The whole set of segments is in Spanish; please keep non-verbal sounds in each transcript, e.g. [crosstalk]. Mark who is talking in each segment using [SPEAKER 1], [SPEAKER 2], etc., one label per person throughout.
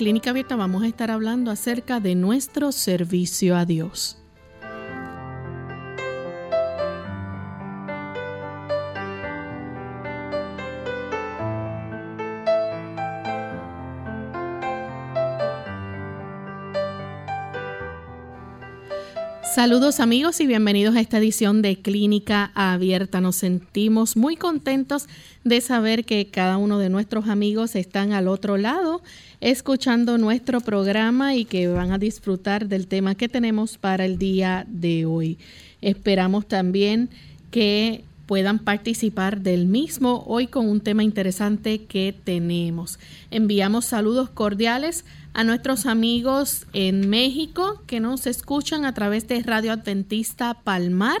[SPEAKER 1] Clínica Abierta vamos a estar hablando acerca de nuestro servicio a Dios. Saludos amigos y bienvenidos a esta edición de Clínica Abierta. Nos sentimos muy contentos de saber que cada uno de nuestros amigos están al otro lado escuchando nuestro programa y que van a disfrutar del tema que tenemos para el día de hoy. Esperamos también que puedan participar del mismo hoy con un tema interesante que tenemos. Enviamos saludos cordiales a nuestros amigos en México que nos escuchan a través de Radio Adventista Palmar,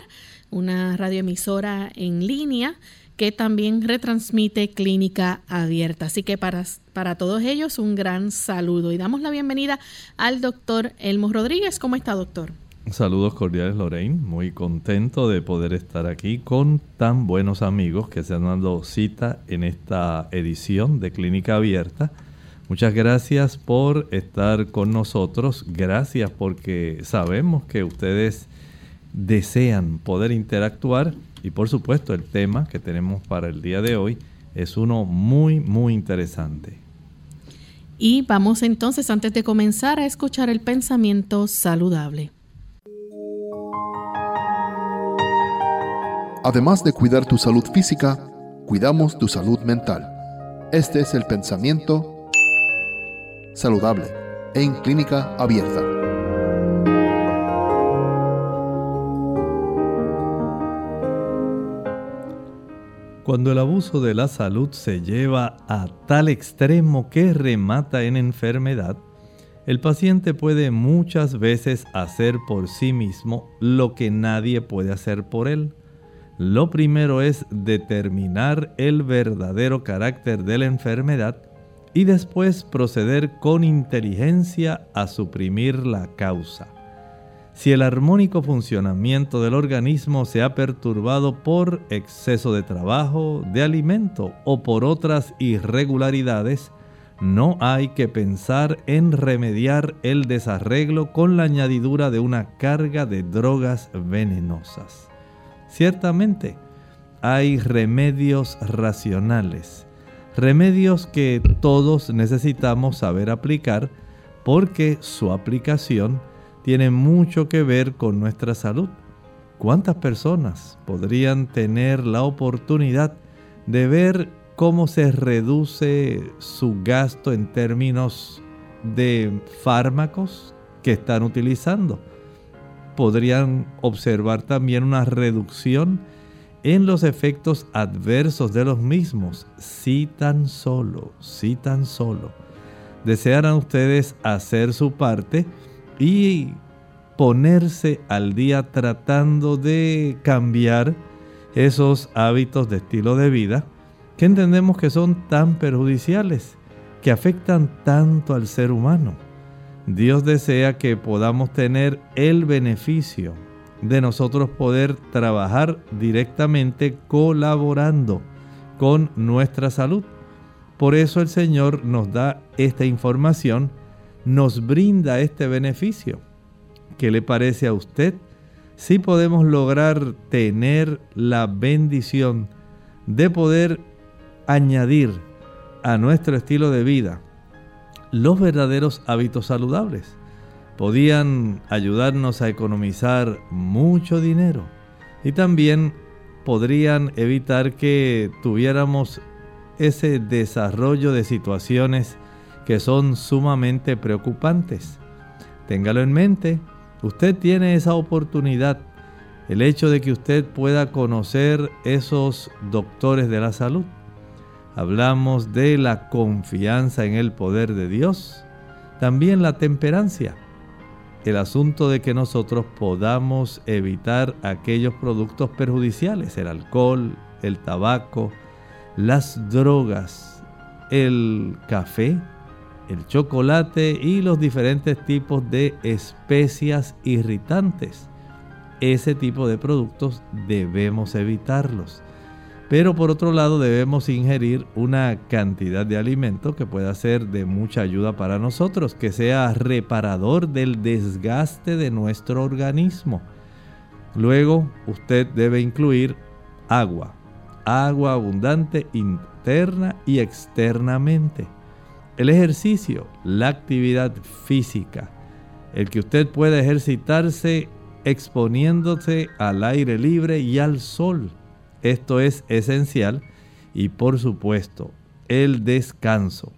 [SPEAKER 1] una radioemisora en línea que también retransmite Clínica Abierta. Así que para, para todos ellos un gran saludo y damos la bienvenida al doctor Elmo Rodríguez. ¿Cómo está, doctor?
[SPEAKER 2] Saludos cordiales, Lorraine. Muy contento de poder estar aquí con tan buenos amigos que se han dado cita en esta edición de Clínica Abierta Muchas gracias por estar con nosotros. Gracias porque sabemos que ustedes desean poder interactuar y por supuesto el tema que tenemos para el día de hoy es uno muy, muy interesante.
[SPEAKER 1] Y vamos entonces, antes de comenzar, a escuchar el pensamiento saludable.
[SPEAKER 3] Además de cuidar tu salud física, cuidamos tu salud mental. Este es el pensamiento saludable en clínica abierta.
[SPEAKER 2] Cuando el abuso de la salud se lleva a tal extremo que remata en enfermedad, el paciente puede muchas veces hacer por sí mismo lo que nadie puede hacer por él. Lo primero es determinar el verdadero carácter de la enfermedad y después proceder con inteligencia a suprimir la causa. Si el armónico funcionamiento del organismo se ha perturbado por exceso de trabajo, de alimento o por otras irregularidades, no hay que pensar en remediar el desarreglo con la añadidura de una carga de drogas venenosas. Ciertamente, hay remedios racionales Remedios que todos necesitamos saber aplicar porque su aplicación tiene mucho que ver con nuestra salud. ¿Cuántas personas podrían tener la oportunidad de ver cómo se reduce su gasto en términos de fármacos que están utilizando? Podrían observar también una reducción en los efectos adversos de los mismos, si tan solo, si tan solo desearan ustedes hacer su parte y ponerse al día tratando de cambiar esos hábitos de estilo de vida que entendemos que son tan perjudiciales, que afectan tanto al ser humano. Dios desea que podamos tener el beneficio de nosotros poder trabajar directamente colaborando con nuestra salud. Por eso el Señor nos da esta información, nos brinda este beneficio. ¿Qué le parece a usted? Si podemos lograr tener la bendición de poder añadir a nuestro estilo de vida los verdaderos hábitos saludables podían ayudarnos a economizar mucho dinero y también podrían evitar que tuviéramos ese desarrollo de situaciones que son sumamente preocupantes. Téngalo en mente, usted tiene esa oportunidad el hecho de que usted pueda conocer esos doctores de la salud. Hablamos de la confianza en el poder de Dios, también la temperancia, el asunto de que nosotros podamos evitar aquellos productos perjudiciales, el alcohol, el tabaco, las drogas, el café, el chocolate y los diferentes tipos de especias irritantes. Ese tipo de productos debemos evitarlos. Pero por otro lado debemos ingerir una cantidad de alimento que pueda ser de mucha ayuda para nosotros, que sea reparador del desgaste de nuestro organismo. Luego usted debe incluir agua, agua abundante interna y externamente. El ejercicio, la actividad física, el que usted pueda ejercitarse exponiéndose al aire libre y al sol esto es esencial y por supuesto el descanso.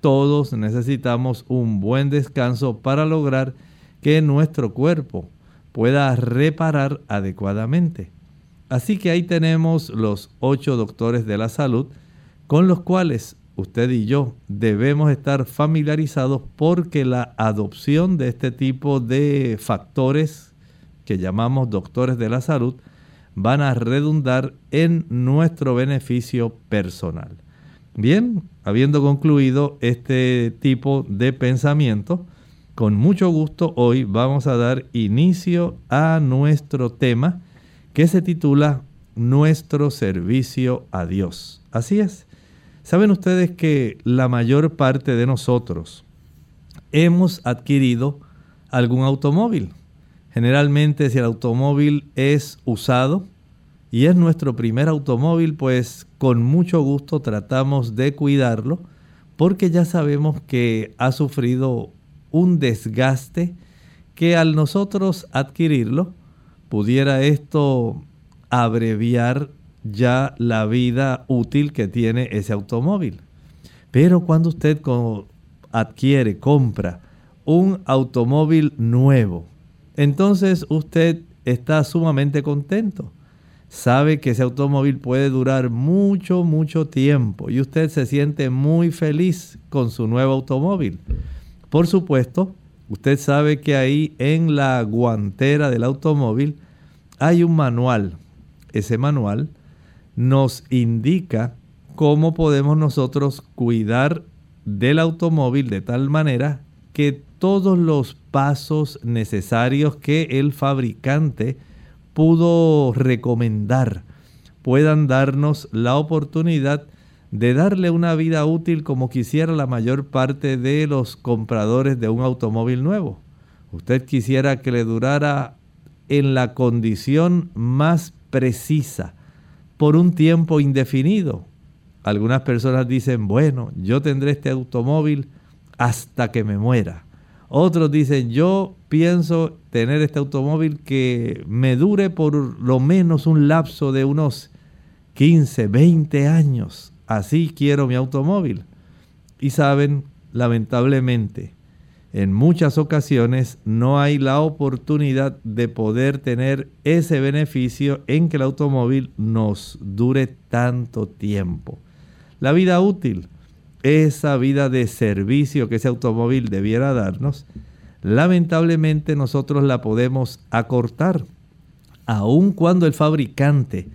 [SPEAKER 2] Todos necesitamos un buen descanso para lograr que nuestro cuerpo pueda reparar adecuadamente. Así que ahí tenemos los ocho doctores de la salud con los cuales usted y yo debemos estar familiarizados porque la adopción de este tipo de factores que llamamos doctores de la salud van a redundar en nuestro beneficio personal. Bien, habiendo concluido este tipo de pensamiento, con mucho gusto hoy vamos a dar inicio a nuestro tema que se titula Nuestro servicio a Dios. Así es. Saben ustedes que la mayor parte de nosotros hemos adquirido algún automóvil. Generalmente si el automóvil es usado y es nuestro primer automóvil, pues con mucho gusto tratamos de cuidarlo porque ya sabemos que ha sufrido un desgaste que al nosotros adquirirlo pudiera esto abreviar ya la vida útil que tiene ese automóvil. Pero cuando usted adquiere, compra un automóvil nuevo, entonces usted está sumamente contento. Sabe que ese automóvil puede durar mucho, mucho tiempo y usted se siente muy feliz con su nuevo automóvil. Por supuesto, usted sabe que ahí en la guantera del automóvil hay un manual. Ese manual nos indica cómo podemos nosotros cuidar del automóvil de tal manera que todos los pasos necesarios que el fabricante pudo recomendar puedan darnos la oportunidad de darle una vida útil como quisiera la mayor parte de los compradores de un automóvil nuevo. Usted quisiera que le durara en la condición más precisa por un tiempo indefinido. Algunas personas dicen, bueno, yo tendré este automóvil hasta que me muera. Otros dicen, yo pienso tener este automóvil que me dure por lo menos un lapso de unos 15, 20 años. Así quiero mi automóvil. Y saben, lamentablemente, en muchas ocasiones no hay la oportunidad de poder tener ese beneficio en que el automóvil nos dure tanto tiempo. La vida útil esa vida de servicio que ese automóvil debiera darnos, lamentablemente nosotros la podemos acortar, aun cuando el fabricante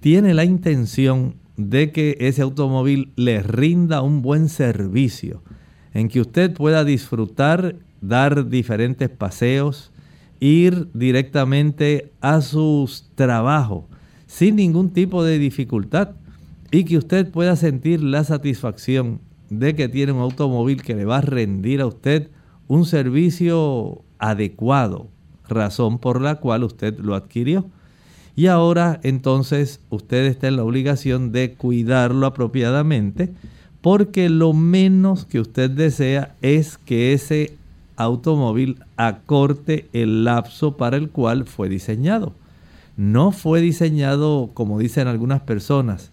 [SPEAKER 2] tiene la intención de que ese automóvil le rinda un buen servicio, en que usted pueda disfrutar, dar diferentes paseos, ir directamente a sus trabajos sin ningún tipo de dificultad y que usted pueda sentir la satisfacción de que tiene un automóvil que le va a rendir a usted un servicio adecuado, razón por la cual usted lo adquirió. Y ahora entonces usted está en la obligación de cuidarlo apropiadamente porque lo menos que usted desea es que ese automóvil acorte el lapso para el cual fue diseñado. No fue diseñado, como dicen algunas personas,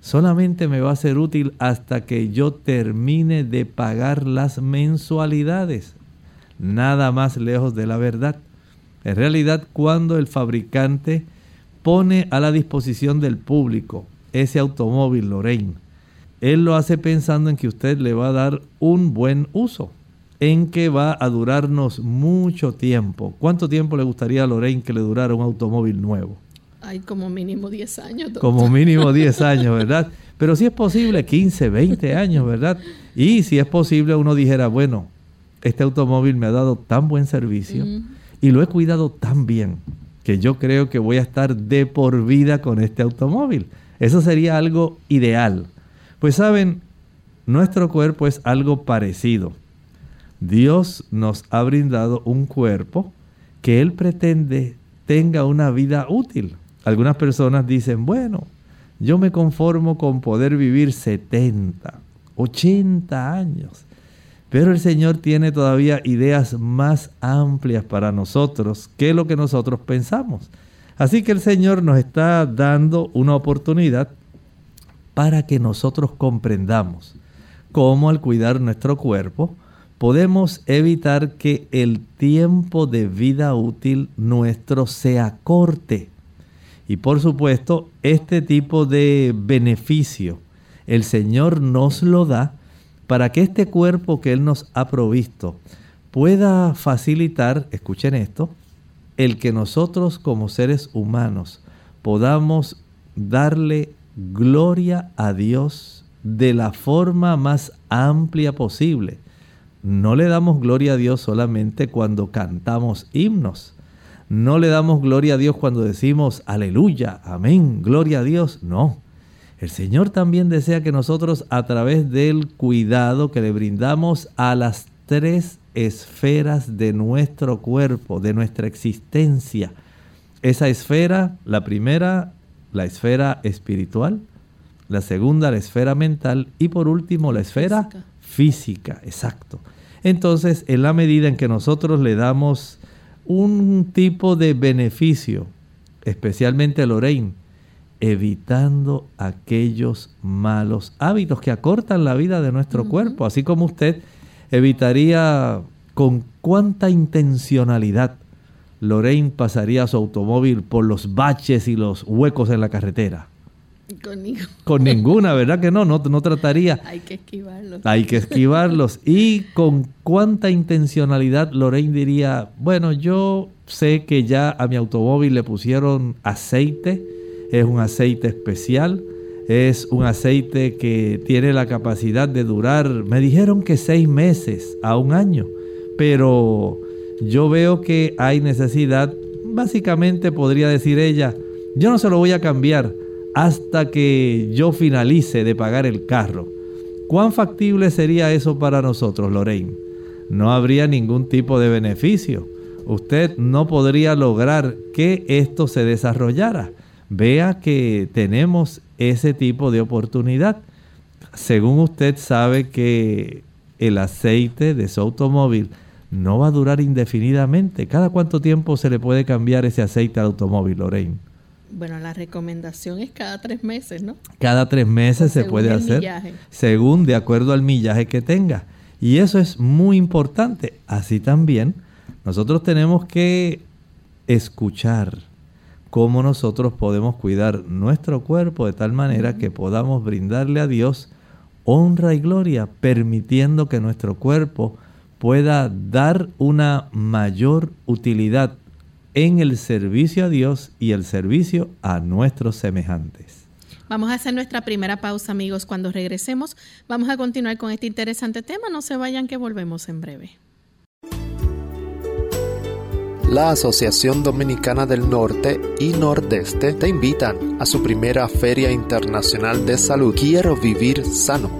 [SPEAKER 2] solamente me va a ser útil hasta que yo termine de pagar las mensualidades. Nada más lejos de la verdad. En realidad, cuando el fabricante pone a la disposición del público ese automóvil Lorraine, él lo hace pensando en que usted le va a dar un buen uso, en que va a durarnos mucho tiempo. ¿Cuánto tiempo le gustaría a Lorraine que le durara un automóvil nuevo?
[SPEAKER 1] Hay como mínimo 10 años.
[SPEAKER 2] Como mínimo [laughs] 10 años, ¿verdad? Pero si es posible 15, 20 años, ¿verdad? Y si es posible uno dijera, bueno, este automóvil me ha dado tan buen servicio y lo he cuidado tan bien que yo creo que voy a estar de por vida con este automóvil. Eso sería algo ideal. Pues saben, nuestro cuerpo es algo parecido. Dios nos ha brindado un cuerpo que Él pretende tenga una vida útil. Algunas personas dicen, bueno, yo me conformo con poder vivir 70, 80 años. Pero el Señor tiene todavía ideas más amplias para nosotros que lo que nosotros pensamos. Así que el Señor nos está dando una oportunidad para que nosotros comprendamos cómo al cuidar nuestro cuerpo podemos evitar que el tiempo de vida útil nuestro sea corte. Y por supuesto, este tipo de beneficio el Señor nos lo da para que este cuerpo que Él nos ha provisto pueda facilitar, escuchen esto, el que nosotros como seres humanos podamos darle gloria a Dios de la forma más amplia posible. No le damos gloria a Dios solamente cuando cantamos himnos. No le damos gloria a Dios cuando decimos aleluya, amén, gloria a Dios. No. El Señor también desea que nosotros a través del cuidado que le brindamos a las tres esferas de nuestro cuerpo, de nuestra existencia. Esa esfera, la primera, la esfera espiritual, la segunda, la esfera mental y por último, la esfera física, física exacto. Entonces, en la medida en que nosotros le damos un tipo de beneficio, especialmente Lorraine, evitando aquellos malos hábitos que acortan la vida de nuestro cuerpo, así como usted evitaría con cuánta intencionalidad Lorraine pasaría su automóvil por los baches y los huecos en la carretera.
[SPEAKER 1] Con,
[SPEAKER 2] con ninguna, ¿verdad que no? no? No trataría.
[SPEAKER 1] Hay que esquivarlos.
[SPEAKER 2] Hay que esquivarlos. y con cuánta intencionalidad Lorraine diría, bueno, yo sé que ya a mi automóvil le pusieron aceite, es un aceite especial, es un aceite que tiene la capacidad de durar, me dijeron que seis meses a un año, pero yo veo que hay necesidad, básicamente podría decir ella, yo no se lo voy a cambiar hasta que yo finalice de pagar el carro. ¿Cuán factible sería eso para nosotros, Lorraine? No habría ningún tipo de beneficio. Usted no podría lograr que esto se desarrollara vea que tenemos ese tipo de oportunidad. Según usted sabe que el aceite de su automóvil no va a durar indefinidamente. ¿Cada cuánto tiempo se le puede cambiar ese aceite al automóvil, Lorraine?
[SPEAKER 1] Bueno, la recomendación es cada tres meses, ¿no?
[SPEAKER 2] Cada tres meses se puede hacer, según de acuerdo al millaje que tenga. Y eso es muy importante. Así también, nosotros tenemos que escuchar cómo nosotros podemos cuidar nuestro cuerpo de tal manera que podamos brindarle a Dios honra y gloria, permitiendo que nuestro cuerpo pueda dar una mayor utilidad en el servicio a Dios y el servicio a nuestros semejantes.
[SPEAKER 1] Vamos a hacer nuestra primera pausa, amigos. Cuando regresemos, vamos a continuar con este interesante tema. No se vayan, que volvemos en breve
[SPEAKER 4] la Asociación Dominicana del Norte y Nordeste te invitan a su primera Feria Internacional de Salud Quiero Vivir Sano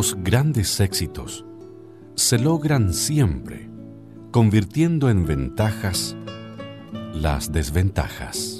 [SPEAKER 5] Los grandes éxitos se logran siempre, convirtiendo en ventajas las desventajas.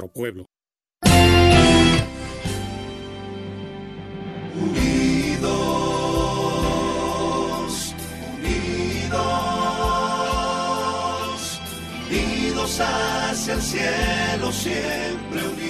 [SPEAKER 6] nuestro pueblo.
[SPEAKER 7] Unidos, unidos, unidos hacia el cielo, siempre unidos.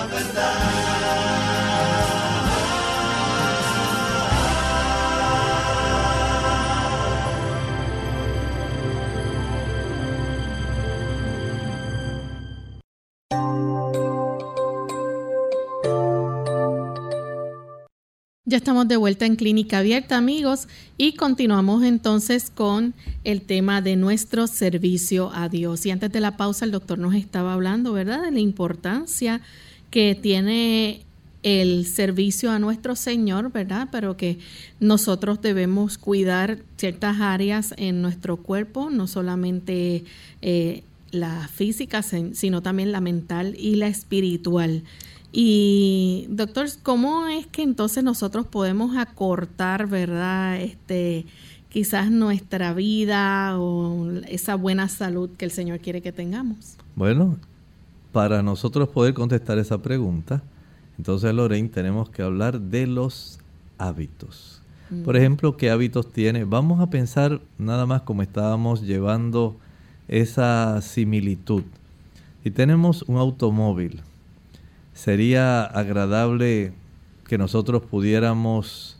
[SPEAKER 1] Ya estamos de vuelta en Clínica Abierta, amigos, y continuamos entonces con el tema de nuestro servicio a Dios. Y antes de la pausa, el doctor nos estaba hablando, ¿verdad?, de la importancia que tiene el servicio a nuestro Señor, ¿verdad? Pero que nosotros debemos cuidar ciertas áreas en nuestro cuerpo, no solamente eh, la física, sino también la mental y la espiritual. Y doctor, ¿cómo es que entonces nosotros podemos acortar, verdad, este, quizás nuestra vida o esa buena salud que el Señor quiere que tengamos?
[SPEAKER 2] Bueno, para nosotros poder contestar esa pregunta, entonces Lorraine tenemos que hablar de los hábitos. Por ejemplo, ¿qué hábitos tiene? Vamos a pensar nada más como estábamos llevando esa similitud. Si tenemos un automóvil, sería agradable que nosotros pudiéramos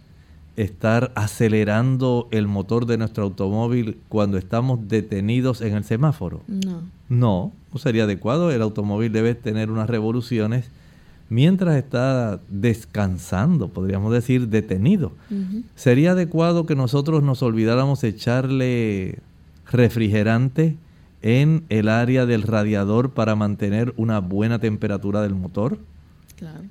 [SPEAKER 2] estar acelerando el motor de nuestro automóvil cuando estamos detenidos en el semáforo.
[SPEAKER 1] No.
[SPEAKER 2] No, no sería adecuado. El automóvil debe tener unas revoluciones mientras está descansando, podríamos decir detenido. ¿Sería adecuado que nosotros nos olvidáramos echarle refrigerante en el área del radiador para mantener una buena temperatura del motor?
[SPEAKER 1] Claro.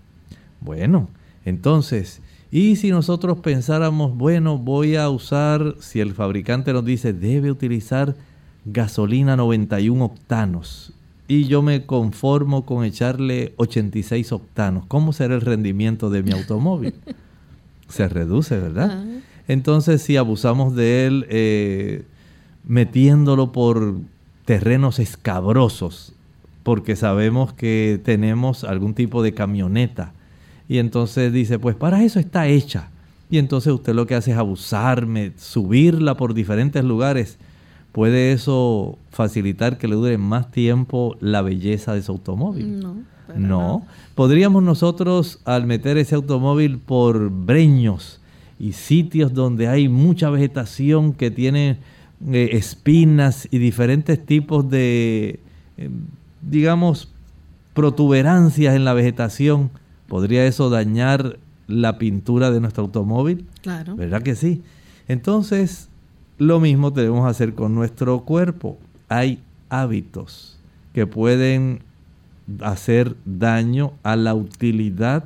[SPEAKER 2] Bueno, entonces, ¿y si nosotros pensáramos, bueno, voy a usar, si el fabricante nos dice, debe utilizar gasolina 91 octanos, y yo me conformo con echarle 86 octanos, ¿cómo será el rendimiento de mi automóvil? [laughs] Se reduce, ¿verdad? Entonces, si abusamos de él eh, metiéndolo por terrenos escabrosos, porque sabemos que tenemos algún tipo de camioneta, y entonces dice, pues para eso está hecha. Y entonces usted lo que hace es abusarme, subirla por diferentes lugares. ¿Puede eso facilitar que le dure más tiempo la belleza de su automóvil?
[SPEAKER 1] no.
[SPEAKER 2] No. Podríamos nosotros, al meter ese automóvil por breños y sitios donde hay mucha vegetación que tiene eh, espinas y diferentes tipos de, eh, digamos, protuberancias en la vegetación, ¿podría eso dañar la pintura de nuestro automóvil?
[SPEAKER 1] Claro.
[SPEAKER 2] ¿Verdad que sí? Entonces, lo mismo debemos hacer con nuestro cuerpo. Hay hábitos que pueden hacer daño a la utilidad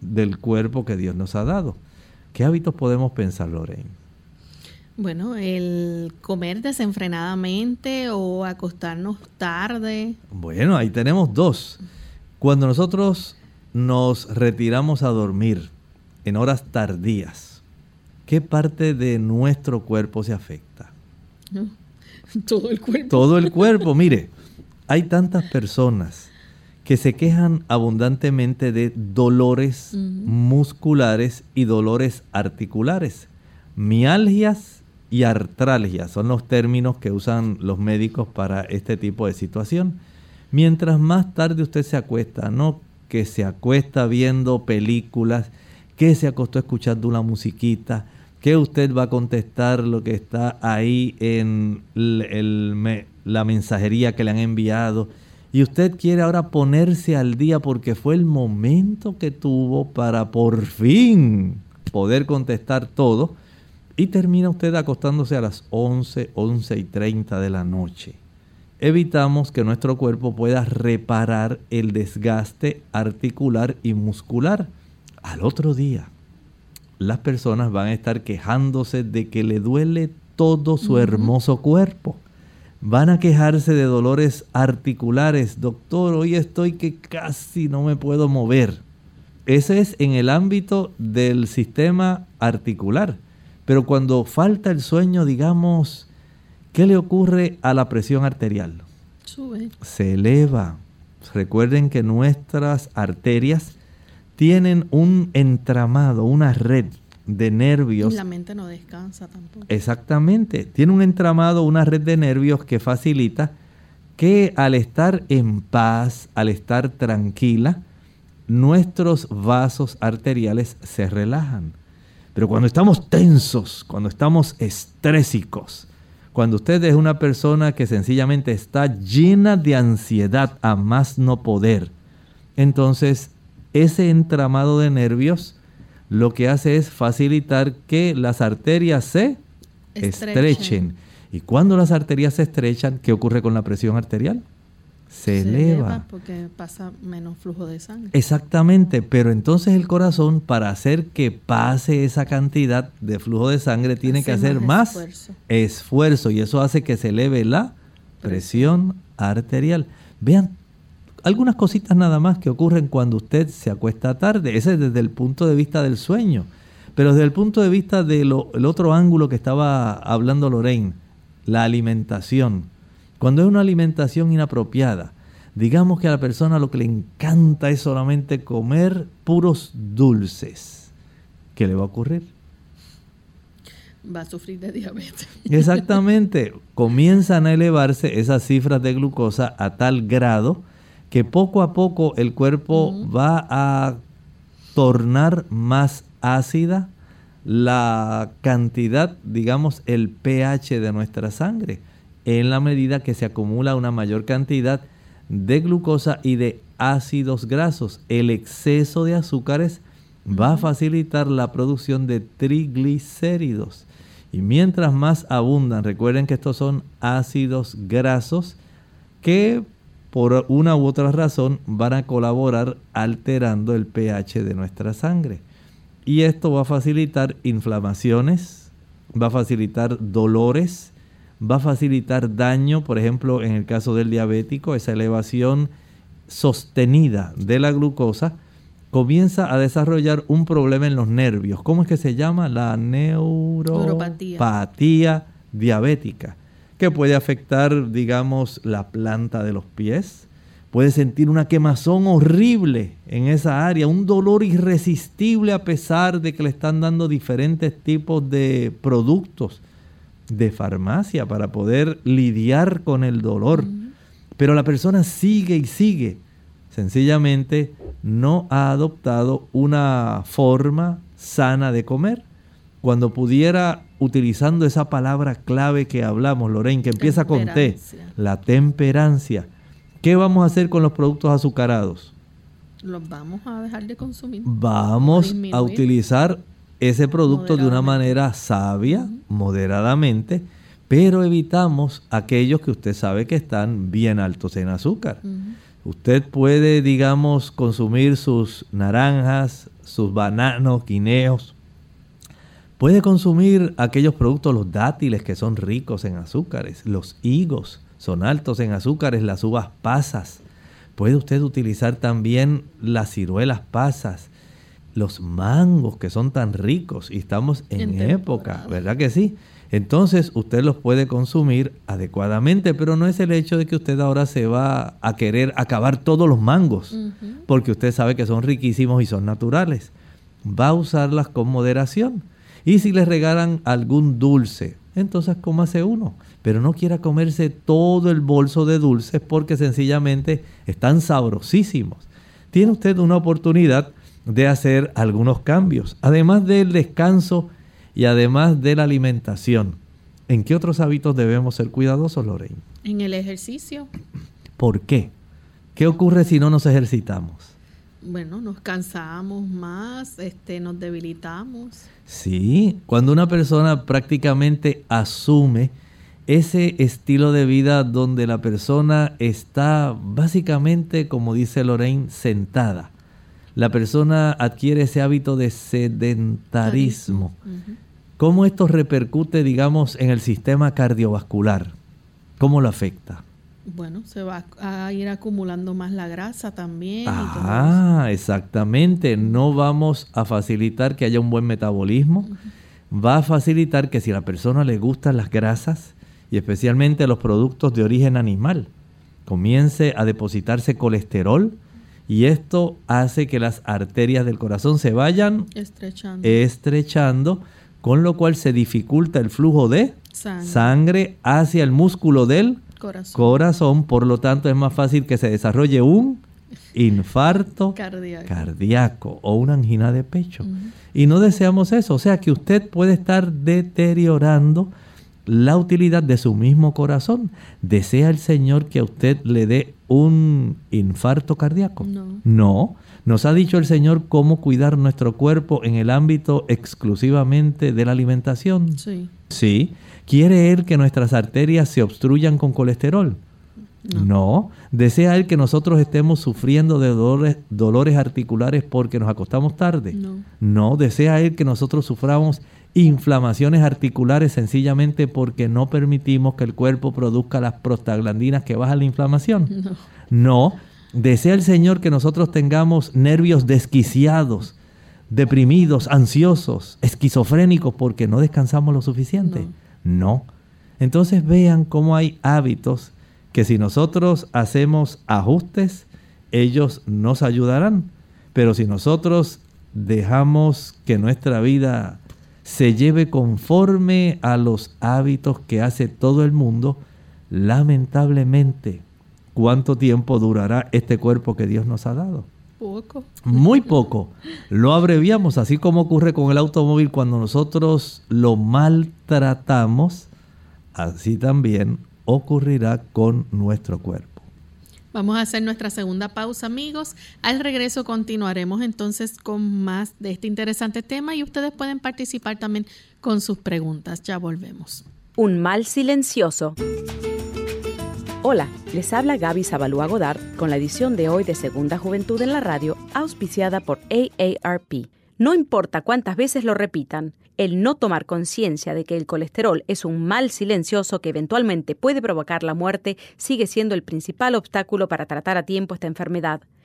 [SPEAKER 2] del cuerpo que Dios nos ha dado. ¿Qué hábitos podemos pensar, Lorraine?
[SPEAKER 1] Bueno, el comer desenfrenadamente o acostarnos tarde.
[SPEAKER 2] Bueno, ahí tenemos dos. Cuando nosotros nos retiramos a dormir en horas tardías, ¿qué parte de nuestro cuerpo se afecta?
[SPEAKER 1] ¿no? Todo el cuerpo.
[SPEAKER 2] Todo el cuerpo, mire, hay tantas personas que se quejan abundantemente de dolores musculares y dolores articulares, mialgias y artralgia. Son los términos que usan los médicos para este tipo de situación. Mientras más tarde usted se acuesta, no que se acuesta viendo películas, que se acostó escuchando una musiquita, que usted va a contestar lo que está ahí en la mensajería que le han enviado. Y usted quiere ahora ponerse al día porque fue el momento que tuvo para por fin poder contestar todo. Y termina usted acostándose a las 11, 11 y 30 de la noche evitamos que nuestro cuerpo pueda reparar el desgaste articular y muscular. Al otro día, las personas van a estar quejándose de que le duele todo su hermoso cuerpo. Van a quejarse de dolores articulares. Doctor, hoy estoy que casi no me puedo mover. Ese es en el ámbito del sistema articular. Pero cuando falta el sueño, digamos, ¿Qué le ocurre a la presión arterial?
[SPEAKER 1] Sube.
[SPEAKER 2] Se eleva. Recuerden que nuestras arterias tienen un entramado, una red de nervios.
[SPEAKER 1] Y la mente no descansa tampoco.
[SPEAKER 2] Exactamente. Tiene un entramado, una red de nervios que facilita que al estar en paz, al estar tranquila, nuestros vasos arteriales se relajan. Pero cuando estamos tensos, cuando estamos estrésicos, cuando usted es una persona que sencillamente está llena de ansiedad a más no poder, entonces ese entramado de nervios lo que hace es facilitar que las arterias se estrechen. Y cuando las arterias se estrechan, ¿qué ocurre con la presión arterial? Se, eleva.
[SPEAKER 1] Porque pasa menos flujo de sangre.
[SPEAKER 2] Exactamente, pero entonces el corazón para hacer que pase esa cantidad de flujo de sangre tiene que hacer más, esfuerzo. y eso hace que se eleve la presión arterial. Vean algunas cositas nada más que ocurren cuando usted se acuesta tarde. Ese es desde el punto de vista del sueño. Pero desde el punto de vista del otro ángulo que estaba hablando Lorraine, la alimentación cuando es una alimentación inapropiada, digamos que a la persona lo que le encanta es solamente comer puros dulces, ¿qué le va a ocurrir?
[SPEAKER 1] Va a sufrir de diabetes.
[SPEAKER 2] Exactamente. Comienzan a elevarse esas cifras de glucosa a tal grado que poco a poco el cuerpo va a tornar más ácida la cantidad, digamos, el pH de nuestra sangre en la medida que se acumula una mayor cantidad de glucosa y de ácidos grasos. El exceso de azúcares va a facilitar la producción de triglicéridos. Y mientras más abundan, recuerden que estos son ácidos grasos que por una u otra razón van a colaborar alterando el pH de nuestra sangre. Y esto va a facilitar inflamaciones, va a facilitar dolores, va a facilitar daño, por ejemplo, en el caso del diabético, esa elevación sostenida de la glucosa comienza a desarrollar un problema en los nervios. ¿Cómo es que se llama? La neuropatía diabética, que puede afectar, digamos, la planta de los pies. Puede sentir una quemazón horrible en esa área, un dolor irresistible a pesar de que le están dando diferentes tipos de productos de farmacia para poder lidiar con el dolor. Pero la persona sigue y sigue. Sencillamente no ha adoptado una forma sana de comer. Cuando pudiera, utilizando esa palabra clave que hablamos, Lorraine, que empieza con T, la temperancia. ¿Qué vamos a hacer con los productos azucarados?
[SPEAKER 1] Los vamos a dejar de consumir.
[SPEAKER 2] Vamos a utilizar ese producto de una manera sabia, moderadamente, pero evitamos aquellos que usted sabe que están bien altos en azúcar. Usted puede, digamos, consumir sus naranjas, sus bananos, guineos. Puede consumir aquellos productos, los dátiles que son ricos en azúcares, los higos son altos en azúcares, las uvas pasas. Puede usted utilizar también las ciruelas pasas, los mangos que son tan ricos y estamos en, época, ¿verdad que sí? Entonces usted los puede consumir adecuadamente, pero no es el hecho de que usted ahora se va a querer acabar todos los mangos, porque usted sabe que son riquísimos y son naturales. Va a usarlas con moderación. Y si le regalan algún dulce, entonces cómase uno. Pero no quiera comerse todo el bolso de dulces porque sencillamente están sabrosísimos. Tiene usted una oportunidad de hacer algunos cambios, además del descanso y además de la alimentación. ¿En qué otros hábitos debemos ser cuidadosos, Lorraine?
[SPEAKER 1] En el ejercicio.
[SPEAKER 2] ¿Por qué? ¿Qué ocurre si no nos ejercitamos?
[SPEAKER 1] Bueno, nos cansamos más, este, nos debilitamos.
[SPEAKER 2] Sí, cuando una persona prácticamente asume ese estilo de vida donde la persona está básicamente, como dice Lorraine, sentada. La persona adquiere ese hábito de sedentarismo. ¿Cómo esto repercute, digamos, en el sistema cardiovascular? ¿Cómo lo afecta?
[SPEAKER 1] Bueno, se va a ir acumulando más la grasa también.
[SPEAKER 2] Ah, exactamente. No vamos a facilitar que haya un buen metabolismo. Va a facilitar que si a la persona le gustan las grasas y especialmente los productos de origen animal, comience a depositarse colesterol y esto hace que las arterias del corazón se vayan
[SPEAKER 1] estrechando,
[SPEAKER 2] estrechando con lo cual se dificulta el flujo de
[SPEAKER 1] Sangre.
[SPEAKER 2] sangre hacia el músculo del
[SPEAKER 1] Corazón.
[SPEAKER 2] corazón, por lo tanto es más fácil que se desarrolle un infarto [laughs]
[SPEAKER 1] Cardíaco.
[SPEAKER 2] cardíaco o una angina de pecho. Y no deseamos eso, o sea que usted puede estar deteriorando la utilidad de su mismo corazón. ¿Desea el Señor que a usted le dé un infarto cardíaco?
[SPEAKER 1] No.
[SPEAKER 2] No. Nos ha dicho el Señor cómo cuidar nuestro cuerpo en el ámbito exclusivamente de la alimentación.
[SPEAKER 1] Sí.
[SPEAKER 2] Sí. ¿Quiere Él que nuestras arterias se obstruyan con colesterol? No. ¿Desea Él que nosotros estemos sufriendo de dolores, dolores articulares porque nos acostamos tarde?
[SPEAKER 1] No.
[SPEAKER 2] No. ¿Desea Él que nosotros suframos inflamaciones articulares sencillamente porque no permitimos que el cuerpo produzca las prostaglandinas que bajan la inflamación?
[SPEAKER 1] No.
[SPEAKER 2] No. ¿Desea el Señor que nosotros tengamos nervios desquiciados, deprimidos, ansiosos, esquizofrénicos porque no descansamos lo suficiente? No. Entonces vean cómo hay hábitos que si nosotros hacemos ajustes, ellos nos ayudarán. Pero si nosotros dejamos que nuestra vida se lleve conforme a los hábitos que hace todo el mundo, lamentablemente, ¿cuánto tiempo durará este cuerpo que Dios nos ha dado?
[SPEAKER 1] Poco.
[SPEAKER 2] Muy poco. Lo abreviamos, así como ocurre con el automóvil cuando nosotros lo maltratamos, así también ocurrirá con nuestro cuerpo.
[SPEAKER 1] Vamos a hacer nuestra segunda pausa, amigos. Al regreso continuaremos entonces con más de este interesante tema y ustedes pueden participar también con sus preguntas. Ya volvemos.
[SPEAKER 8] Un mal silencioso. Hola, les habla Gaby Zabalúa Godard con la edición de hoy de Segunda Juventud en la Radio, auspiciada por AARP. No importa cuántas veces lo repitan, el no tomar conciencia de que el colesterol es un mal silencioso que eventualmente puede provocar la muerte sigue siendo el principal obstáculo para tratar a tiempo esta enfermedad.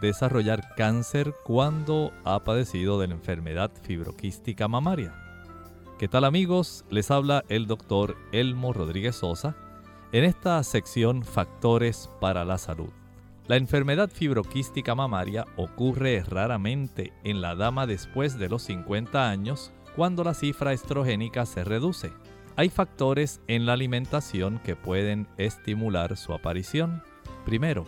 [SPEAKER 2] desarrollar cáncer cuando ha padecido de la enfermedad fibroquística mamaria? ¿Qué tal amigos? Les habla el doctor Elmo Rodríguez Sosa en esta sección Factores para la Salud. La enfermedad fibroquística mamaria ocurre raramente en la dama después de los 50 años cuando la cifra estrogénica se reduce. Hay factores en la alimentación que pueden estimular su aparición. Primero,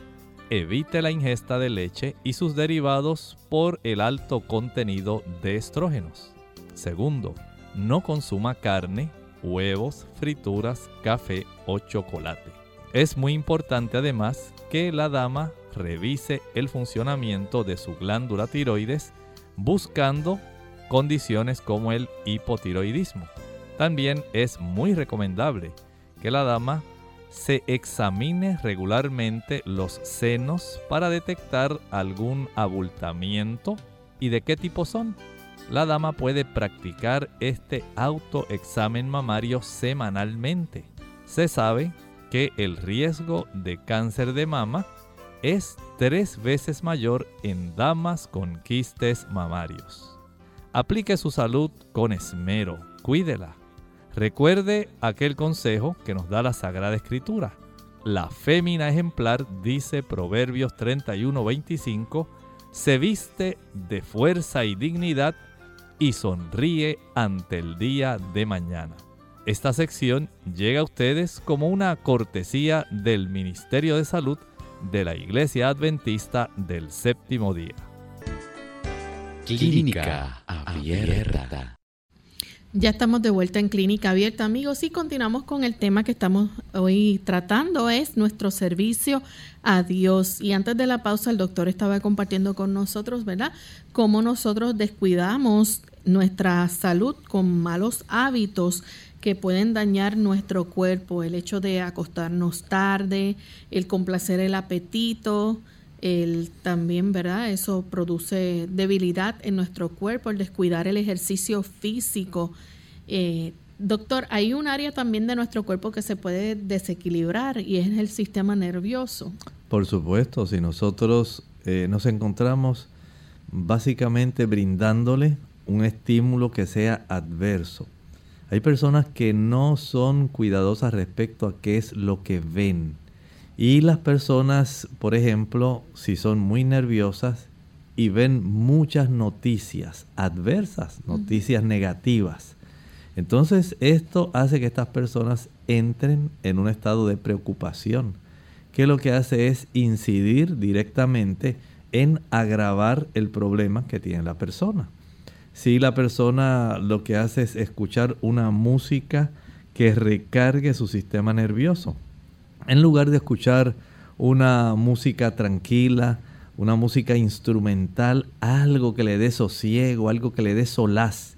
[SPEAKER 2] evite la ingesta de leche y sus derivados por el alto contenido de estrógenos. Segundo, no consuma carne, huevos, frituras, café o chocolate. Es muy importante además que la dama revise el funcionamiento de su glándula tiroides buscando condiciones como el hipotiroidismo. También es muy recomendable que la dama se examine regularmente los senos para detectar algún abultamiento y de qué tipo son. La dama puede practicar este autoexamen mamario semanalmente. Se sabe que el riesgo de cáncer de mama es tres veces mayor en damas con quistes mamarios. Aplique su salud con esmero, cuídela Recuerde aquel consejo que nos da la Sagrada Escritura. La fémina ejemplar, dice Proverbios 31:25, se viste de fuerza y dignidad y sonríe ante el día de mañana. Esta sección llega a ustedes como una cortesía del Ministerio de Salud de la Iglesia Adventista del Séptimo Día.
[SPEAKER 9] Clínica Abierta.
[SPEAKER 1] Ya estamos de vuelta en Clínica Abierta, amigos, y continuamos con el tema que estamos hoy tratando, es nuestro servicio a Dios. Y antes de la pausa, el doctor estaba compartiendo con nosotros, ¿verdad?, cómo nosotros descuidamos nuestra salud con malos hábitos que pueden dañar nuestro cuerpo, el hecho de acostarnos tarde, el complacer el apetito, el también, ¿verdad? Eso produce debilidad en nuestro cuerpo, el descuidar el ejercicio físico. Eh, doctor, hay un área también de nuestro cuerpo que se puede desequilibrar y es el sistema nervioso.
[SPEAKER 2] Por supuesto, si nosotros eh, nos encontramos básicamente brindándole un estímulo que sea adverso. Hay personas que no son cuidadosas respecto a qué es lo que ven y las personas, por ejemplo, si son muy nerviosas y ven muchas noticias adversas, noticias negativas, entonces esto hace que estas personas entren en un estado de preocupación, que lo que hace es incidir directamente en agravar el problema que tiene la persona. Si la persona lo que hace es escuchar una música que recargue su sistema nervioso, en lugar de escuchar una música tranquila, una música instrumental, algo que le dé sosiego, algo que le dé solaz.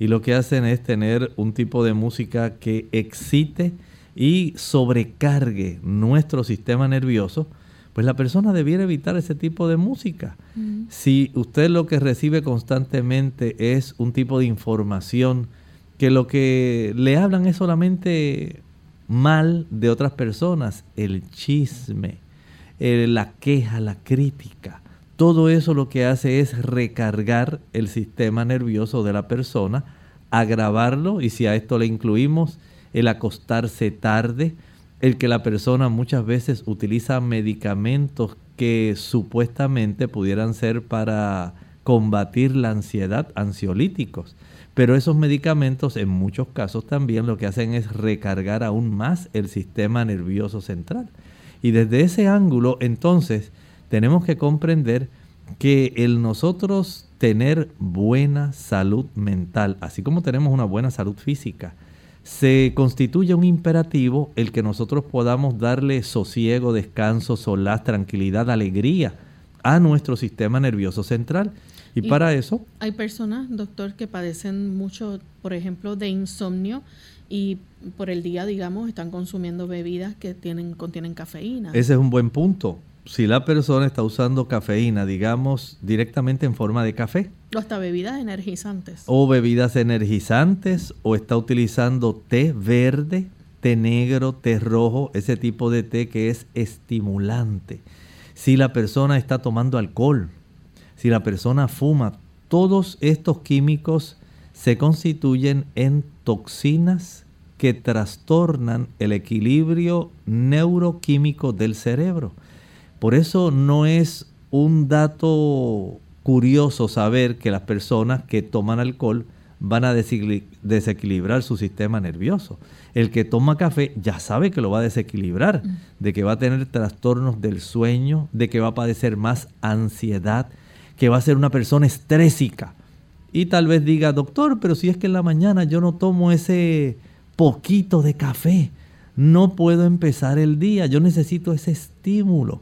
[SPEAKER 2] Y lo que hacen es tener un tipo de música que excite y sobrecargue nuestro sistema nervioso, pues la persona debiera evitar ese tipo de música. Mm. Si usted lo que recibe constantemente es un tipo de información que lo que le hablan es solamente mal de otras personas, el chisme, la queja, la crítica. Todo eso lo que hace es recargar el sistema nervioso de la persona, agravarlo y si a esto le incluimos el acostarse tarde, el que la persona muchas veces utiliza medicamentos que supuestamente pudieran ser para combatir la ansiedad, ansiolíticos. Pero esos medicamentos en muchos casos también lo que hacen es recargar aún más el sistema nervioso central. Y desde ese ángulo entonces tenemos que comprender que el nosotros tener buena salud mental, así como tenemos una buena salud física, se constituye un imperativo el que nosotros podamos darle sosiego, descanso, solaz, tranquilidad, alegría a nuestro sistema nervioso central. Y, para eso...
[SPEAKER 1] Hay personas, doctor, que padecen mucho, por ejemplo, de insomnio y por el día, digamos, están consumiendo bebidas que tienen, contienen cafeína.
[SPEAKER 2] Ese es un buen punto. Si la persona está usando cafeína, digamos, directamente en forma de café.
[SPEAKER 1] O hasta bebidas energizantes.
[SPEAKER 2] O bebidas energizantes, o está utilizando té verde, té negro, té rojo, ese tipo de té que es estimulante. Si la persona está tomando alcohol, si la persona fuma, todos estos químicos se constituyen en toxinas que trastornan el equilibrio neuroquímico del cerebro. Por eso no es un dato curioso saber que las personas que toman alcohol van a desequilibrar su sistema nervioso. El que toma café ya sabe que lo va a desequilibrar, de que va a tener trastornos del sueño, de que va a padecer más ansiedad, que va a ser una persona estrésica. Y tal vez diga, doctor, pero si es que en la mañana yo no tomo ese poquito de café, no puedo empezar el día, yo necesito ese estímulo.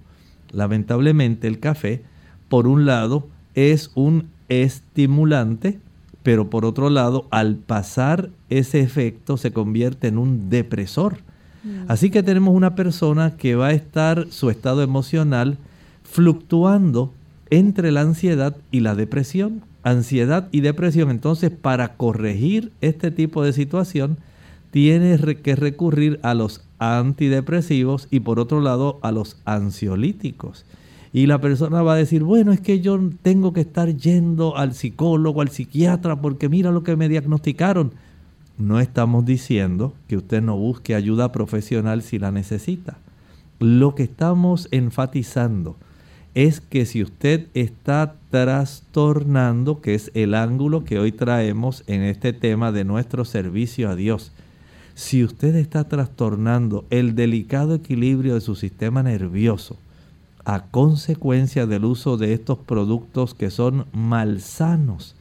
[SPEAKER 2] Lamentablemente el café, por un lado, es un estimulante, pero por otro lado, al pasar ese efecto se convierte en un depresor. Mm. Así que tenemos una persona que va a estar su estado emocional fluctuando entre la ansiedad y la depresión. Ansiedad y depresión. Entonces, para corregir este tipo de situación, tienes que recurrir a los antidepresivos y por otro lado a los ansiolíticos. Y la persona va a decir, bueno, es que yo tengo que estar yendo al psicólogo, al psiquiatra, porque mira lo que me diagnosticaron. No estamos diciendo que usted no busque ayuda profesional si la necesita. Lo que estamos enfatizando es que si usted está trastornando, que es el ángulo que hoy traemos en este tema de nuestro servicio a Dios, si usted está trastornando el delicado equilibrio de su sistema nervioso a consecuencia del uso de estos productos que son malsanos,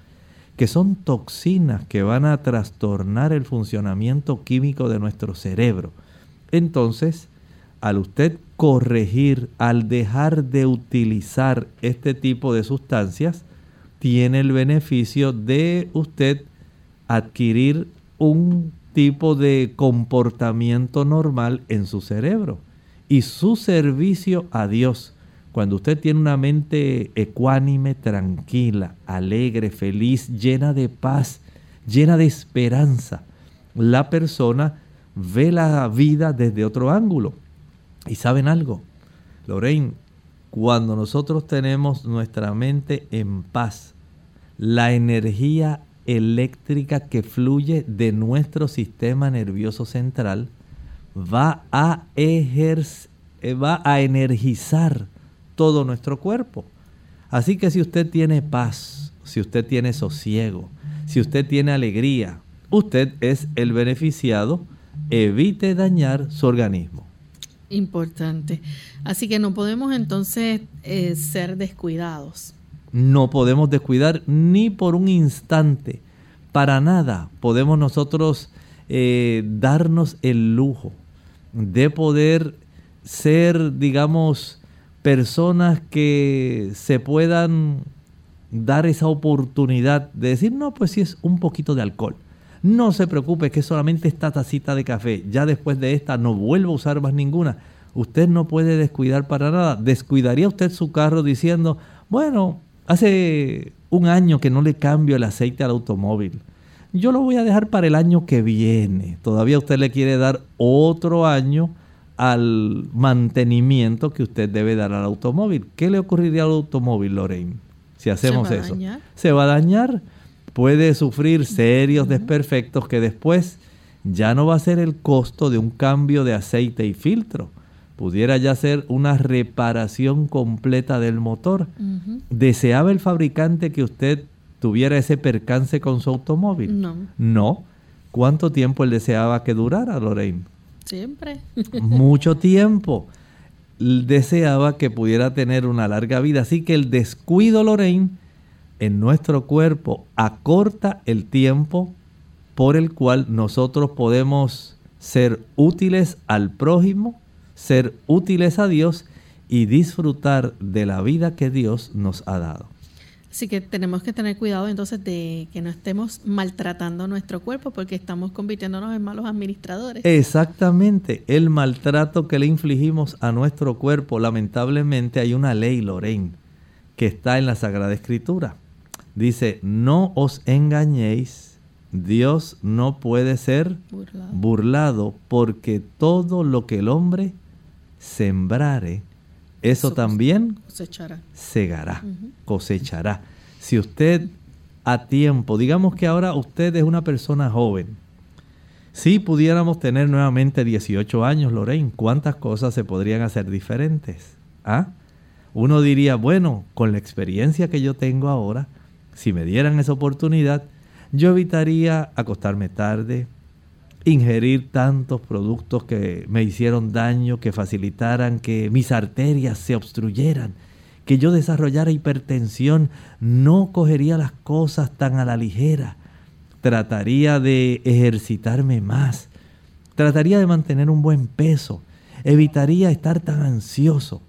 [SPEAKER 2] que son toxinas que van a trastornar el funcionamiento químico de nuestro cerebro, entonces al usted corregir, al dejar de utilizar este tipo de sustancias, tiene el beneficio de usted adquirir un tipo de comportamiento normal en su cerebro. Y su servicio a Dios, cuando usted tiene una mente ecuánime, tranquila, alegre, feliz, llena de paz, llena de esperanza, la persona ve la vida desde otro ángulo. Y saben algo, Lorraine, cuando nosotros tenemos nuestra mente en paz, la energía eléctrica que fluye de nuestro sistema nervioso central va a, eh, va a energizar todo nuestro cuerpo. Así que si usted tiene paz, si usted tiene sosiego, si usted tiene alegría, usted es el beneficiado, evite dañar su organismo.
[SPEAKER 1] Importante. Así que no podemos entonces eh, ser descuidados.
[SPEAKER 2] No podemos descuidar ni por un instante. Para nada podemos nosotros eh, darnos el lujo de poder ser, digamos, personas que se puedan dar esa oportunidad de decir, no, pues si es un poquito de alcohol no se preocupe, que solamente esta tacita de café. Ya después de esta no vuelvo a usar más ninguna. Usted no puede descuidar para nada. ¿Descuidaría usted su carro diciendo, bueno, hace un año que no le cambio el aceite al automóvil? Yo lo voy a dejar para el año que viene. Todavía usted le quiere dar otro año al mantenimiento que usted debe dar al automóvil. ¿Qué le ocurriría al automóvil, Lorraine, si hacemos eso? Se va a dañar puede sufrir serios desperfectos que después ya no va a ser el costo de un cambio de aceite y filtro. Pudiera ya ser una reparación completa del motor. ¿Deseaba el fabricante que usted tuviera ese percance con su automóvil?
[SPEAKER 1] No.
[SPEAKER 2] No. ¿Cuánto tiempo él deseaba que durara, Lorraine?
[SPEAKER 1] Siempre.
[SPEAKER 2] Mucho [laughs] tiempo. Deseaba que pudiera tener una larga vida. Así que el descuido, Lorraine, en nuestro cuerpo acorta el tiempo por el cual nosotros podemos ser útiles al prójimo, ser útiles a Dios y disfrutar de la vida que Dios nos ha dado.
[SPEAKER 1] Así que tenemos que tener cuidado entonces de que no estemos maltratando nuestro cuerpo porque estamos convirtiéndonos en malos administradores.
[SPEAKER 2] Exactamente, el maltrato que le infligimos a nuestro cuerpo, lamentablemente hay una ley, Lorraine, que está en la Sagrada Escritura. Dice, no os engañéis, Dios no puede ser burlado, porque todo lo que el hombre sembrare, eso también
[SPEAKER 1] cosechará.
[SPEAKER 2] segará, cosechará. Si usted a tiempo, digamos que ahora usted es una persona joven, si pudiéramos tener nuevamente 18 años, Lorraine, ¿cuántas cosas se podrían hacer diferentes? ¿Ah? Uno diría, bueno, con la experiencia que yo tengo ahora, si me dieran esa oportunidad, yo evitaría acostarme tarde, ingerir tantos productos que me hicieron daño, que facilitaran que mis arterias se obstruyeran, que yo desarrollara hipertensión, no cogería las cosas tan a la ligera, trataría de ejercitarme más, trataría de mantener un buen peso, evitaría estar tan ansioso,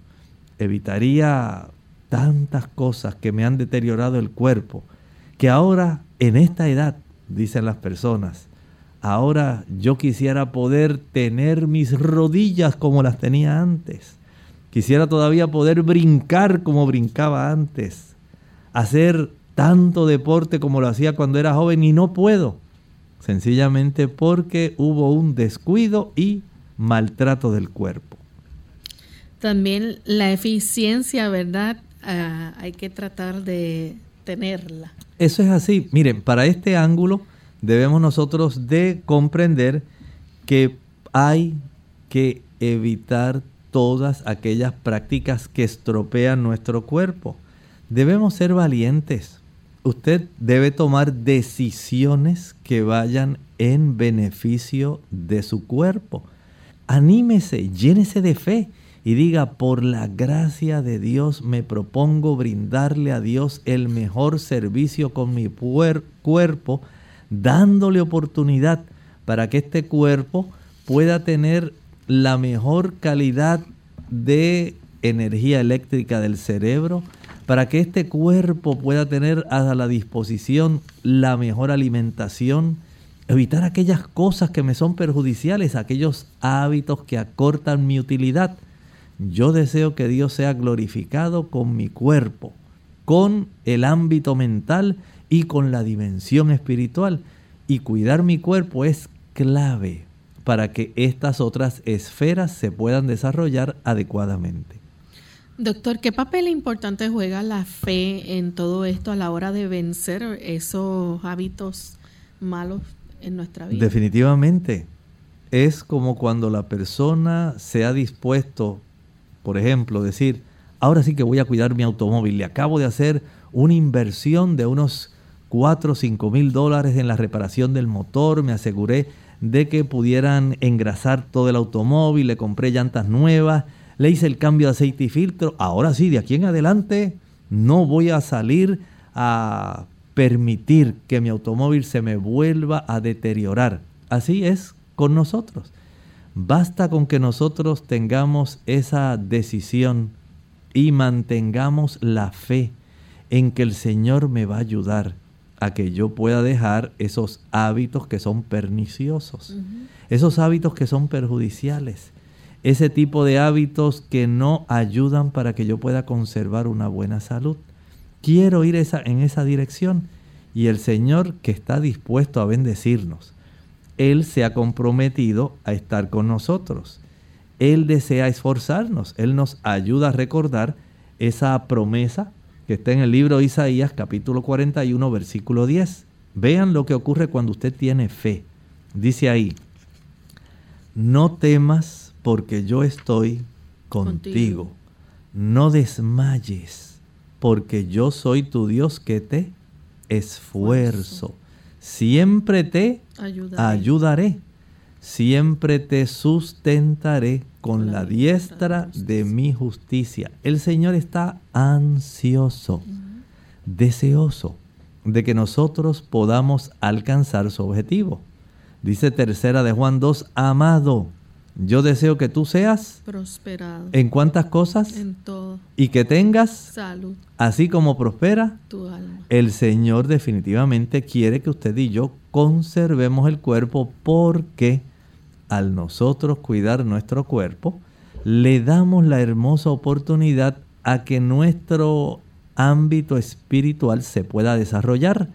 [SPEAKER 2] evitaría tantas cosas que me han deteriorado el cuerpo, que ahora en esta edad, dicen las personas, Ahora yo quisiera poder tener mis rodillas como las tenía antes. Quisiera todavía poder brincar como brincaba antes. Hacer tanto deporte como lo hacía cuando era joven y no puedo. Sencillamente porque hubo un descuido y maltrato del cuerpo.
[SPEAKER 1] También la eficiencia, ¿verdad? Ah, hay que tratar de tenerla.
[SPEAKER 2] Eso es así. Miren, para este ángulo debemos nosotros de comprender que hay que evitar todas aquellas prácticas que estropean nuestro cuerpo. Debemos ser valientes. Usted debe tomar decisiones que vayan en beneficio de su cuerpo. Anímese, llénese de fe y diga, por la gracia de Dios me propongo brindarle a Dios el mejor servicio con mi cuerpo dándole oportunidad para que este cuerpo pueda tener la mejor calidad de energía eléctrica del cerebro, para que este cuerpo pueda tener a la disposición la mejor alimentación, evitar aquellas cosas que me son perjudiciales, aquellos hábitos que acortan mi utilidad. Yo deseo que Dios sea glorificado con mi cuerpo, con el ámbito mental y con la dimensión espiritual. Y cuidar mi cuerpo es clave para que estas otras esferas se puedan desarrollar adecuadamente.
[SPEAKER 1] Doctor, ¿qué papel importante juega la fe en todo esto a la hora de vencer esos hábitos malos en nuestra vida?
[SPEAKER 2] Definitivamente. Es como cuando la persona se ha dispuesto, por ejemplo, decir, ahora sí que voy a cuidar mi automóvil, le acabo de hacer una inversión de unos 4 o 5 mil dólares en la reparación del motor, me aseguré de que pudieran engrasar todo el automóvil, le compré llantas nuevas, le hice el cambio de aceite y filtro. Ahora sí, de aquí en adelante no voy a salir a permitir que mi automóvil se me vuelva a deteriorar. Así es con nosotros. Basta con que nosotros tengamos esa decisión y mantengamos la fe en que el Señor me va a ayudar a que yo pueda dejar esos hábitos que son perniciosos, esos hábitos que son perjudiciales, ese tipo de hábitos que no ayudan para que yo pueda conservar una buena salud. Quiero ir esa, en esa dirección y el Señor que está dispuesto a bendecirnos, Él se ha comprometido a estar con nosotros. Él desea esforzarnos, Él nos ayuda a recordar esa promesa que está en el libro de Isaías capítulo 41 versículo 10. Vean lo que ocurre cuando usted tiene fe. Dice ahí, no temas porque yo estoy contigo. No desmayes porque yo soy tu Dios que te esfuerzo. Siempre te ayudaré. Siempre te sustentaré con la diestra de mi justicia. El Señor está ansioso, deseoso de que nosotros podamos alcanzar su objetivo. Dice tercera de Juan 2, amado, Yo deseo que tú seas
[SPEAKER 1] prosperado.
[SPEAKER 2] ¿En cuántas cosas?
[SPEAKER 1] En todo.
[SPEAKER 2] Y que tengas
[SPEAKER 1] salud.
[SPEAKER 2] Así como prospera
[SPEAKER 1] tu alma.
[SPEAKER 2] El Señor definitivamente quiere que usted y yo conservemos el cuerpo porque al nosotros cuidar nuestro cuerpo, le damos la hermosa oportunidad a que nuestro ámbito espiritual se pueda desarrollar,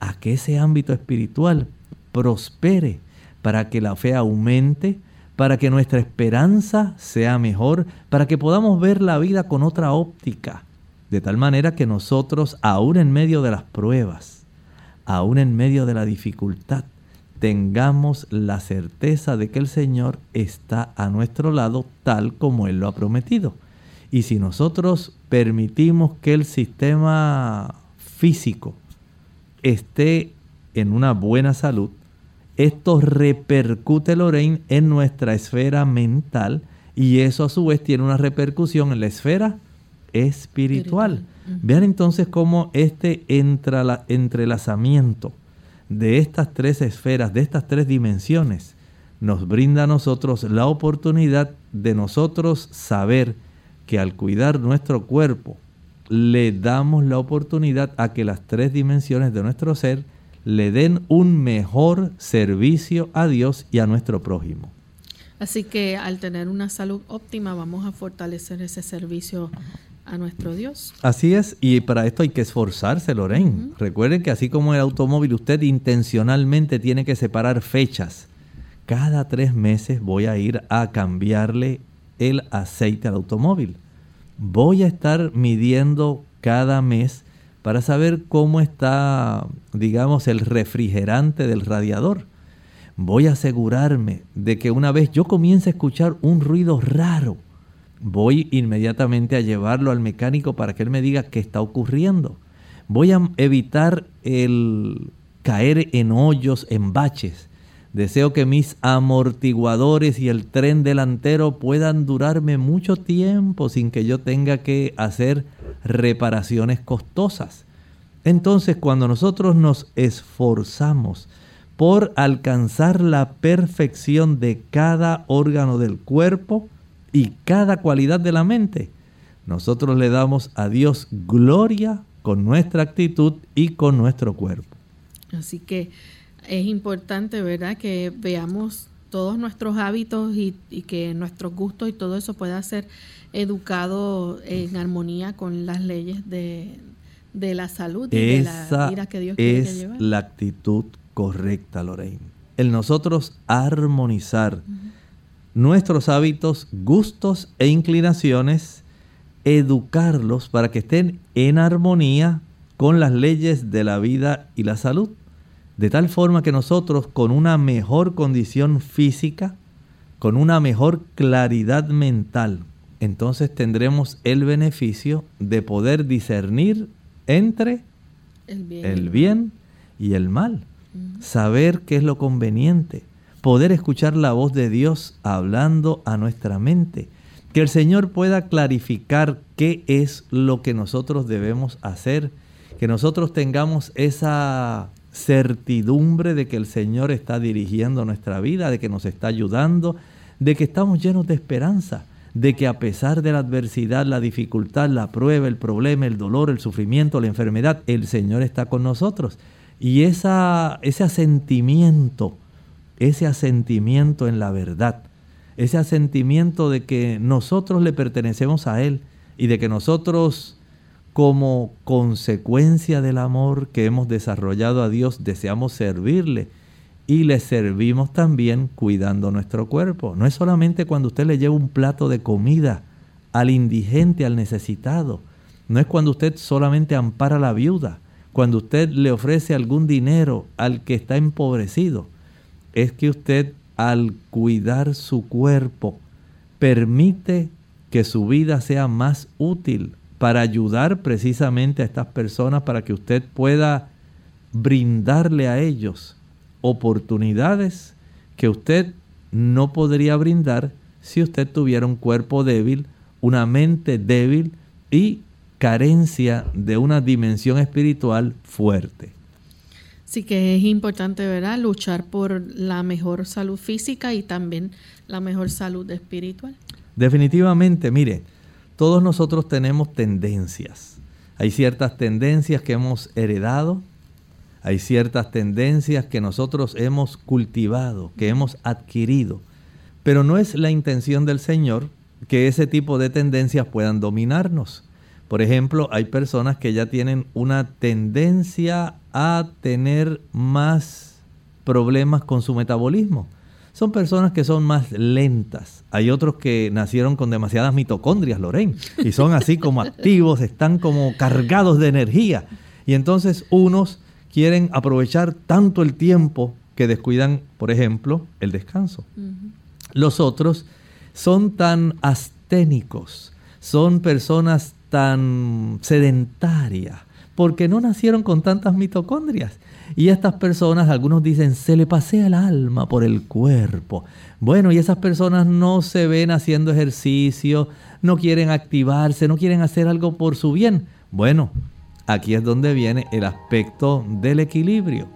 [SPEAKER 2] a que ese ámbito espiritual prospere, para que la fe aumente, para que nuestra esperanza sea mejor, para que podamos ver la vida con otra óptica, de tal manera que nosotros, aún en medio de las pruebas, aún en medio de la dificultad, tengamos la certeza de que el Señor está a nuestro lado tal como Él lo ha prometido. Y si nosotros permitimos que el sistema físico esté en una buena salud, esto repercute, Lorraine, en nuestra esfera mental y eso a su vez tiene una repercusión en la esfera espiritual. Vean entonces cómo este entrelazamiento de estas tres esferas, de estas tres dimensiones, nos brinda a nosotros la oportunidad de nosotros saber que al cuidar nuestro cuerpo, le damos la oportunidad a que las tres dimensiones de nuestro ser le den un mejor servicio a Dios y a nuestro prójimo.
[SPEAKER 1] Así que al tener una salud óptima vamos a fortalecer ese servicio a nuestro Dios.
[SPEAKER 2] Así es, y para esto hay que esforzarse, Lorraine. Recuerden que así como el automóvil, usted intencionalmente tiene que separar fechas. Cada tres meses voy a ir a cambiarle el aceite al automóvil. Voy a estar midiendo cada mes para saber cómo está, digamos, el refrigerante del radiador. Voy a asegurarme de que una vez yo comience a escuchar un ruido raro, voy inmediatamente a llevarlo al mecánico para que él me diga qué está ocurriendo. Voy a evitar el caer en hoyos, en baches. Deseo que mis amortiguadores y el tren delantero puedan durarme mucho tiempo sin que yo tenga que hacer reparaciones costosas. Entonces, cuando nosotros nos esforzamos por alcanzar la perfección de cada órgano del cuerpo y cada cualidad de la mente, nosotros le damos a Dios gloria con nuestra actitud y con nuestro cuerpo.
[SPEAKER 1] Así que es importante, ¿verdad?, que veamos todos nuestros hábitos y, que nuestros gustos y todo eso pueda ser educado en armonía con las leyes de, la salud y de la vida que Dios quiere
[SPEAKER 2] es la actitud correcta, Lorraine. El nosotros armonizar nuestros hábitos, gustos e inclinaciones, educarlos para que estén en armonía con las leyes de la vida y la salud. De tal forma que nosotros con una mejor condición física, con una mejor claridad mental, entonces tendremos el beneficio de poder discernir entre el bien, y el mal. Saber qué es lo conveniente. Poder escuchar la voz de Dios hablando a nuestra mente. Que el Señor pueda clarificar qué es lo que nosotros debemos hacer. Que nosotros tengamos esa certidumbre de que el Señor está dirigiendo nuestra vida, de que nos está ayudando, de que estamos llenos de esperanza, de que a pesar de la adversidad, la dificultad, la prueba, el problema, el dolor, el sufrimiento, la enfermedad, el Señor está con nosotros. Y esa, ese asentimiento, ese asentimiento en la verdad, ese asentimiento de que nosotros le pertenecemos a Él y de que nosotros como consecuencia del amor que hemos desarrollado a Dios, deseamos servirle y le servimos también cuidando nuestro cuerpo. No es solamente cuando usted le lleva un plato de comida al indigente, al necesitado. No es cuando usted solamente ampara a la viuda, cuando usted le ofrece algún dinero al que está empobrecido. Es que usted al cuidar su cuerpo permite que su vida sea más útil para ayudar precisamente a estas personas para que usted pueda brindarle a ellos oportunidades que usted no podría brindar si usted tuviera un cuerpo débil, una mente débil y carencia de una dimensión espiritual fuerte.
[SPEAKER 1] Sí que es importante, ¿verdad? Luchar por la mejor salud física y también la mejor salud espiritual.
[SPEAKER 2] Definitivamente, mire, todos nosotros tenemos tendencias. Hay ciertas tendencias que hemos heredado, hay ciertas tendencias que nosotros hemos cultivado, que hemos adquirido. Pero no es la intención del Señor que ese tipo de tendencias puedan dominarnos. Por ejemplo, hay personas que ya tienen una tendencia a tener más problemas con su metabolismo. Son personas que son más lentas. Hay otros que nacieron con demasiadas mitocondrias, Lorraine, y son así como activos, están como cargados de energía. Y entonces unos quieren aprovechar tanto el tiempo que descuidan, por ejemplo, el descanso. Los otros son tan asténicos, son personas tan sedentarias, porque no nacieron con tantas mitocondrias. Y estas personas, algunos dicen, se le pasea el alma por el cuerpo. Bueno, y esas personas no se ven haciendo ejercicio, no quieren activarse, no quieren hacer algo por su bien. Bueno, aquí es donde viene el aspecto del equilibrio.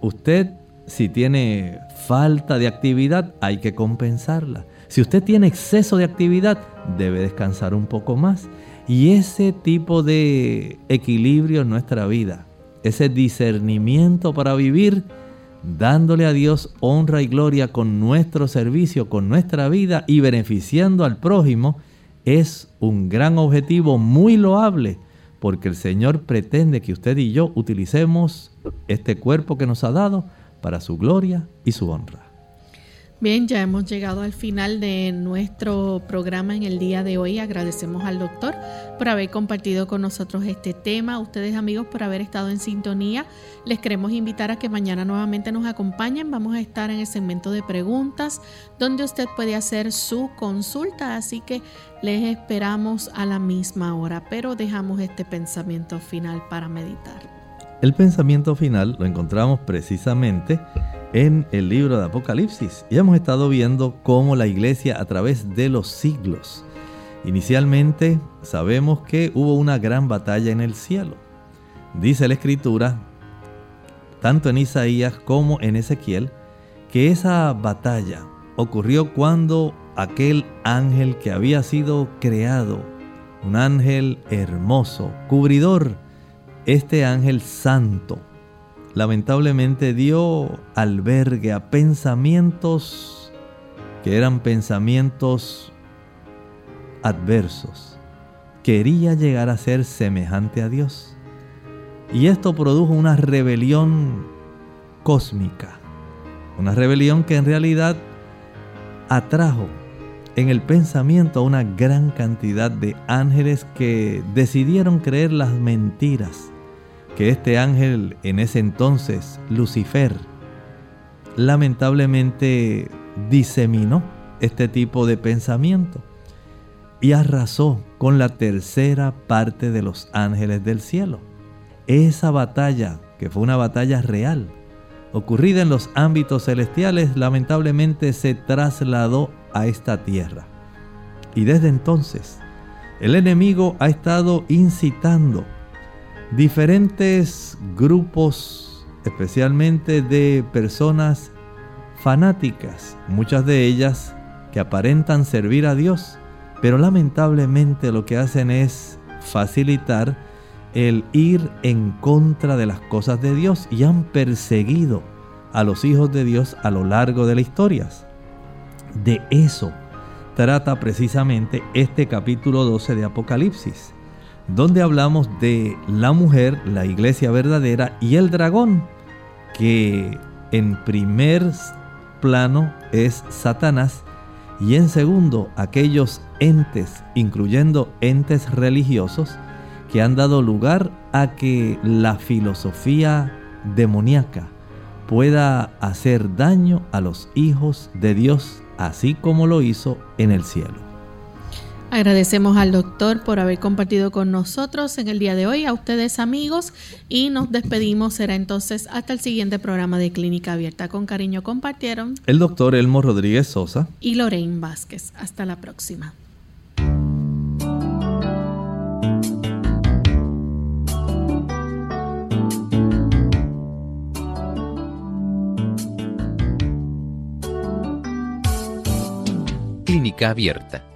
[SPEAKER 2] Usted, si tiene falta de actividad, hay que compensarla. Si usted tiene exceso de actividad, debe descansar un poco más. Y ese tipo de equilibrio en nuestra vida, ese discernimiento para vivir, dándole a Dios honra y gloria con nuestro servicio, con nuestra vida y beneficiando al prójimo, es un gran objetivo muy loable, porque el Señor pretende que usted y yo utilicemos este cuerpo que nos ha dado para su gloria y su honra.
[SPEAKER 1] Bien, ya hemos llegado al final de nuestro programa en el día de hoy. Agradecemos al doctor por haber compartido con nosotros este tema. Ustedes amigos por haber estado en sintonía. Les queremos invitar a que mañana nuevamente nos acompañen. Vamos a estar en el segmento de preguntas donde usted puede hacer su consulta. Así que les esperamos a la misma hora. Pero dejamos este pensamiento final para meditar.
[SPEAKER 2] El pensamiento final lo encontramos precisamente en el libro de Apocalipsis y hemos estado viendo cómo la iglesia a través de los siglos, inicialmente sabemos que hubo una gran batalla en el cielo. Dice la escritura, tanto en Isaías como en Ezequiel, que esa batalla ocurrió cuando aquel ángel que había sido creado, un ángel hermoso, cubridor, este ángel santo, lamentablemente dio albergue a pensamientos que eran pensamientos adversos. Quería llegar a ser semejante a Dios. Y esto produjo una rebelión cósmica. Una rebelión que en realidad atrajo en el pensamiento a una gran cantidad de ángeles que decidieron creer las mentiras que este ángel en ese entonces, Lucifer, lamentablemente diseminó este tipo de pensamiento y arrasó con la tercera parte de los ángeles del cielo. Esa batalla, que fue una batalla real, ocurrida en los ámbitos celestiales, lamentablemente se trasladó a esta tierra. Y desde entonces, el enemigo ha estado incitando diferentes grupos, especialmente de personas fanáticas, muchas de ellas que aparentan servir a Dios, pero lamentablemente lo que hacen es facilitar el ir en contra de las cosas de Dios y han perseguido a los hijos de Dios a lo largo de las historias. De eso trata precisamente este capítulo 12 de Apocalipsis donde hablamos de la mujer, la iglesia verdadera y el dragón, que en primer plano es Satanás y en segundo aquellos entes, incluyendo entes religiosos, que han dado lugar a que la filosofía demoníaca pueda hacer daño a los hijos de Dios, así como lo hizo en el cielo.
[SPEAKER 1] Agradecemos al doctor por haber compartido con nosotros en el día de hoy, a ustedes amigos, y nos despedimos. Será entonces hasta el siguiente programa de Clínica Abierta. Con cariño compartieron
[SPEAKER 2] el doctor Elmo Rodríguez Sosa
[SPEAKER 1] y Lorraine Vázquez. Hasta la próxima.
[SPEAKER 9] Clínica Abierta